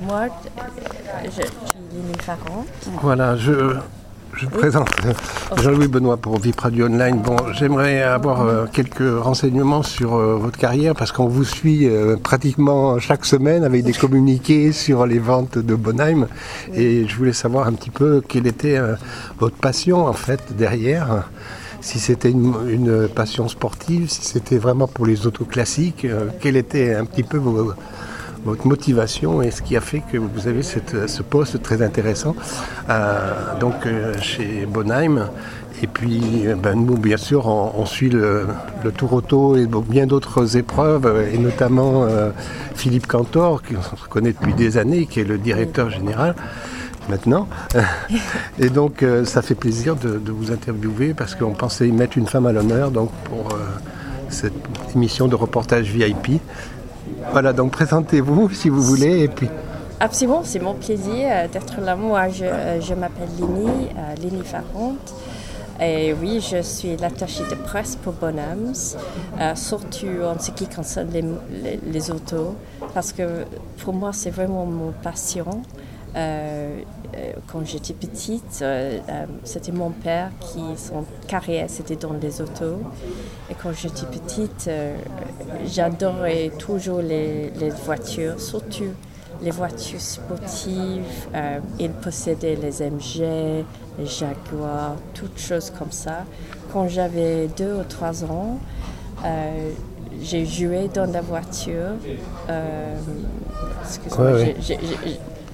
moi, je, suis Lini Farron. Voilà, je, je présente Jean-Louis Benoît pour Vip Radio Online. Bon, j'aimerais avoir euh, quelques renseignements sur euh, votre carrière parce qu'on vous suit euh, pratiquement chaque semaine avec des communiqués sur les ventes de Bonheim. Et je voulais savoir un petit peu quelle était votre passion en fait derrière. Si c'était une, une, passion sportive, si c'était vraiment pour les autos classiques, quel était un petit peu vos, votre motivation et ce qui a fait que vous avez ce poste très intéressant euh, donc euh, chez Bonheim. Et puis, euh, ben, nous, bien sûr, on, suit le, Tour Auto et bien d'autres épreuves, et notamment Philippe Cantor, qu'on connaît depuis des années, qui est le directeur général maintenant. Et donc, ça fait plaisir de, vous interviewer parce qu'on pensait y mettre une femme à l'honneur donc pour cette émission de reportage VIP. Voilà, donc présentez-vous si vous voulez et puis. Absolument, c'est mon plaisir euh, d'être là. Moi, je, euh, m'appelle Lini, euh, Lini Farrant. Et oui, je suis l'attachée de presse pour Bonhams, surtout en ce qui concerne les, autos, parce que pour moi, c'est vraiment mon passion. Quand j'étais petite, c'était mon père qui, son carrière, c'était dans les autos. Et quand j'étais petite, j'adorais toujours les, voitures, surtout les voitures sportives. Euh, il possédait les MG, les Jaguars, toutes choses comme ça. Quand j'avais deux ou trois ans, euh, j'ai joué dans la voiture. Euh,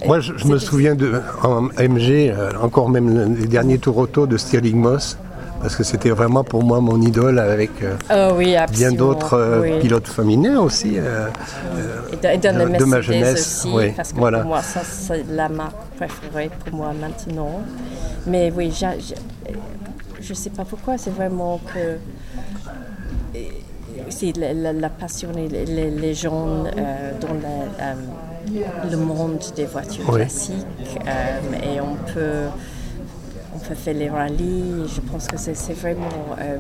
moi, je, me souviens de en MG, euh, encore même les derniers tours auto de Stirling Moss parce que c'était vraiment pour moi mon idole avec euh, oh bien d'autres euh, pilotes féminins aussi euh, et de, ma jeunesse. Aussi, parce que pour moi, ça c'est la marque préférée pour moi maintenant. Mais oui, je ne sais pas pourquoi, c'est vraiment que c'est la, passion et les, gens dans le monde des voitures classiques et on peut on peut faire les rallyes. Je pense que c'est vraiment euh,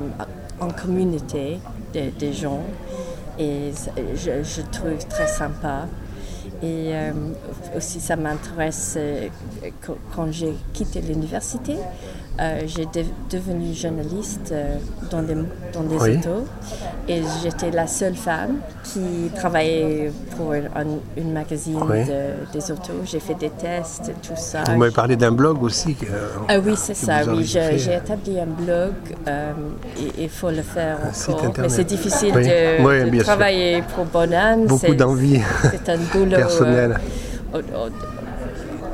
en communauté des gens et je, je, trouve très sympa. Et euh, aussi, ça m'intéresse euh, quand j'ai quitté l'université. Euh, j'ai devenu journaliste dans des, dans des autos et j'étais la seule femme qui travaillait pour une magazine des autos. J'ai fait des tests, tout ça. Vous m'avez parlé d'un blog aussi. ah oui, c'est ça. Oui, j'ai établi un blog. Il faut le faire encore. Mais c'est difficile de, travailler pour Bonham. Beaucoup d'envie. C'est un boulot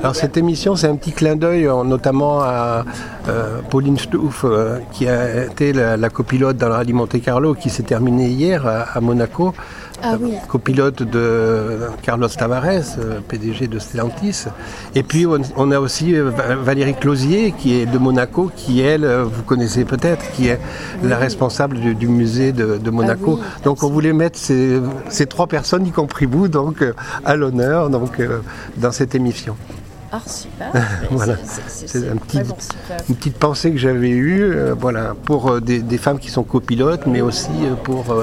Alors cette émission, c'est un petit clin d'œil euh, notamment à euh, Pauline Stouff, euh, qui a été la, copilote dans le rallye Monte Carlo, qui s'est terminé hier à, Monaco. Ah oui. copilote de Carlos Tavares, PDG de Stellantis. Et puis on, a aussi Valérie Closier, qui est de Monaco, qui elle, vous connaissez peut-être, qui est la responsable du, musée de, Monaco. Ah donc on voulait mettre ces, ces, trois personnes, y compris vous, donc à l'honneur donc dans cette émission. Ah, super. voilà. C'est un petit, une petite pensée que j'avais eue euh, voilà, pour euh, des, femmes qui sont copilotes, mais aussi euh, pour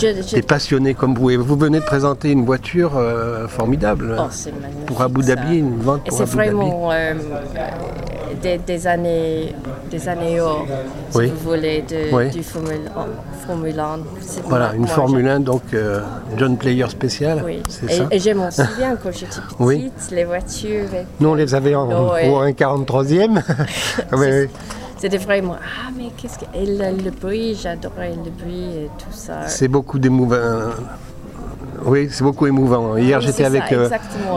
des passionnés comme vous. Et vous venez de présenter une voiture formidable oh, pour Abu Dhabi, une vente pour Abu Dhabi. C'est vraiment des, années, des années or, si vous voulez, de, du Formule, 1. Voilà, une Formule 1, donc John Player spécial. Oui. Et, et, je m'en souviens quand j'étais petite, les voitures nous, on les avait en, un 43e. C'était vraiment, ah, mais qu'est-ce que. Et le, le bruit, j'adorais le bruit et tout ça. C'est beaucoup d'émouvant oui, c'est beaucoup émouvant. Hier, j'étais avec, euh,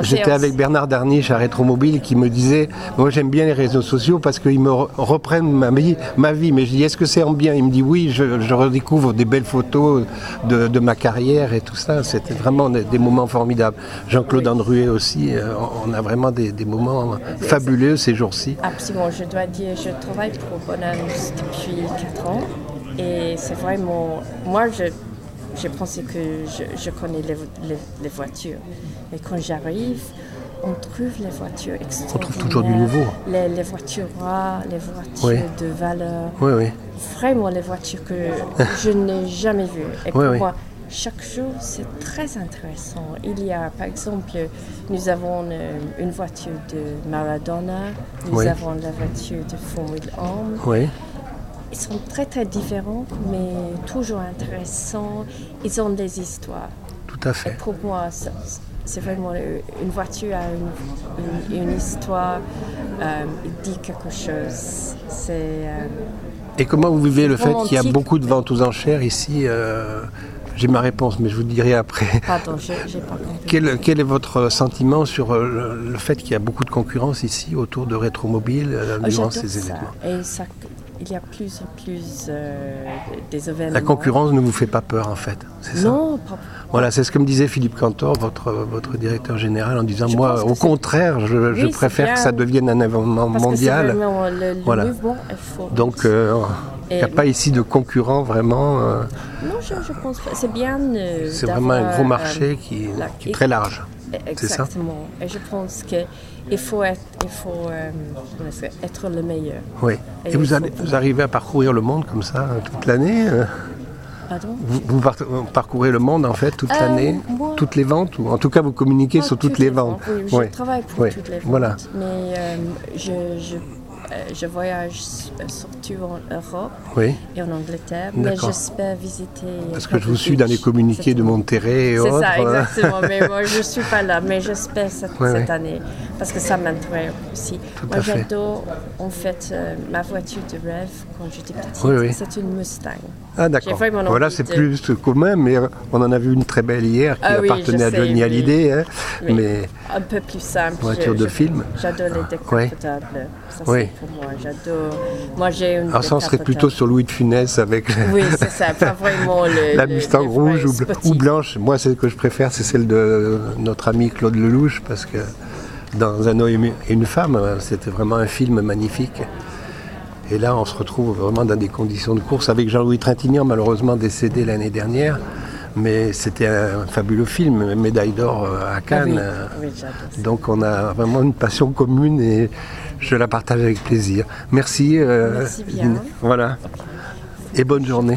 j'étais avec Bernard Darniche à Rétromobile qui me disait Moi, j'aime bien les réseaux sociaux parce qu'ils me reprennent ma vie, ma vie. Mais je dis Est-ce que c'est en bien? Il me dit Oui, je, redécouvre des belles photos de, ma carrière et tout ça. C'était vraiment des, moments formidables. Jean-Claude Andruet aussi, euh, on a vraiment des, moments fabuleux ces jours-ci. Absolument, je dois dire, je travaille pour Bonham depuis 4 ans. Et c'est vraiment. Moi, je je pensais que je, connais les, voitures. Mais quand j'arrive, on trouve les voitures extraordinaires. On trouve toujours du nouveau. Les, voitures rares, les voitures de valeur. Oui, oui. Vraiment les voitures que je n'ai jamais vues. Et pour moi, chaque jour, c'est très intéressant. Il y a, par exemple, nous avons une voiture de Maradona, nous avons la voiture de Formule 1. Ils sont très très différents, mais toujours intéressants. Ils ont des histoires. tout à fait. Pour moi, c'est vraiment une voiture a une, une- une histoire, euh, il dit quelque chose. C'est euh, Et comment vous vivez le fait qu'il y a beaucoup de ventes aux enchères ici euh, J'ai ma réponse, mais je vous dirai après. pardon, je j'ai pas compris. Quel, quel est votre sentiment sur euh, le, le fait qu'il y a beaucoup de concurrence ici autour de Rétromobile durant ces événements? Et ça, il y a plus en plus euh, des événements. La concurrence ne vous fait pas peur en fait, c'est ça? Non, pas. Voilà, c'est ce que me disait Philippe Cantor, votre, votre directeur général, en disant Je moi, au contraire, je, Oui, préfère que ça devienne un événement Parce que c'est mondial. vraiment le, le Voilà. mouvement est fort. Donc, euh, il n'y a pas ici de concurrents vraiment. euh, non, je, je pense pas. C'est bien. c'est vraiment un gros marché qui, la- qui est très large. Exactement. Et je pense que il faut être, il faut euh, être le meilleur. Oui. Et Et vous, allez- arrivez à parcourir le monde comme ça euh, toute l'année euh Pardon? Vous, vous parcourez le monde en fait toute Euh, l'année, moi- toutes les ventes, ou en tout cas vous communiquez sur toutes, les ventes. Oui, je Oui. travaille pour Oui. toutes les ventes. Voilà. Mais euh, je, je, je voyage euh, surtout en Europe Oui. et en Angleterre, mais j'espère visiter. Parce que je vous suis dans les communiqués de. Monterrey et C'est autres. ça, euh, exactement. mais moi, je ne suis pas là. Mais j'espère cette, année. Parce que ça m'intéresse aussi. Tout moi, j'adore, en fait, euh, ma voiture de rêve quand j'étais petite. Oui, oui. C'est une Mustang. Ah d'accord. Voilà, c'est de- plus commun, mais euh, on en a vu une très belle hier qui Ah appartenait à Johnny. Hallyday, hein, mais Un peu plus simple. Voiture Je- de je- film. J'adore les décapotables. Ça, c'est Oui. Pour moi. J'adore. Moi, j'ai une. alors ça on serait plutôt sur Louis de Funès avec Oui, c'est ça. Pas vraiment le. la Mustang rouge ou, ou blanche. Moi celle que je préfère c'est celle de notre ami Claude Lelouch parce que dans Un homme et une femme, euh, c'était vraiment un film magnifique. Et là, on se retrouve vraiment dans des conditions de course avec Jean-Louis Trintignant, malheureusement décédé l'année dernière. Mais c'était un fabuleux film, médaille d'or euh, à Ah Cannes. oui, oui. Donc on a vraiment une passion commune et je la partage avec plaisir. Merci. euh, Merci bien. Voilà. Et bonne journée.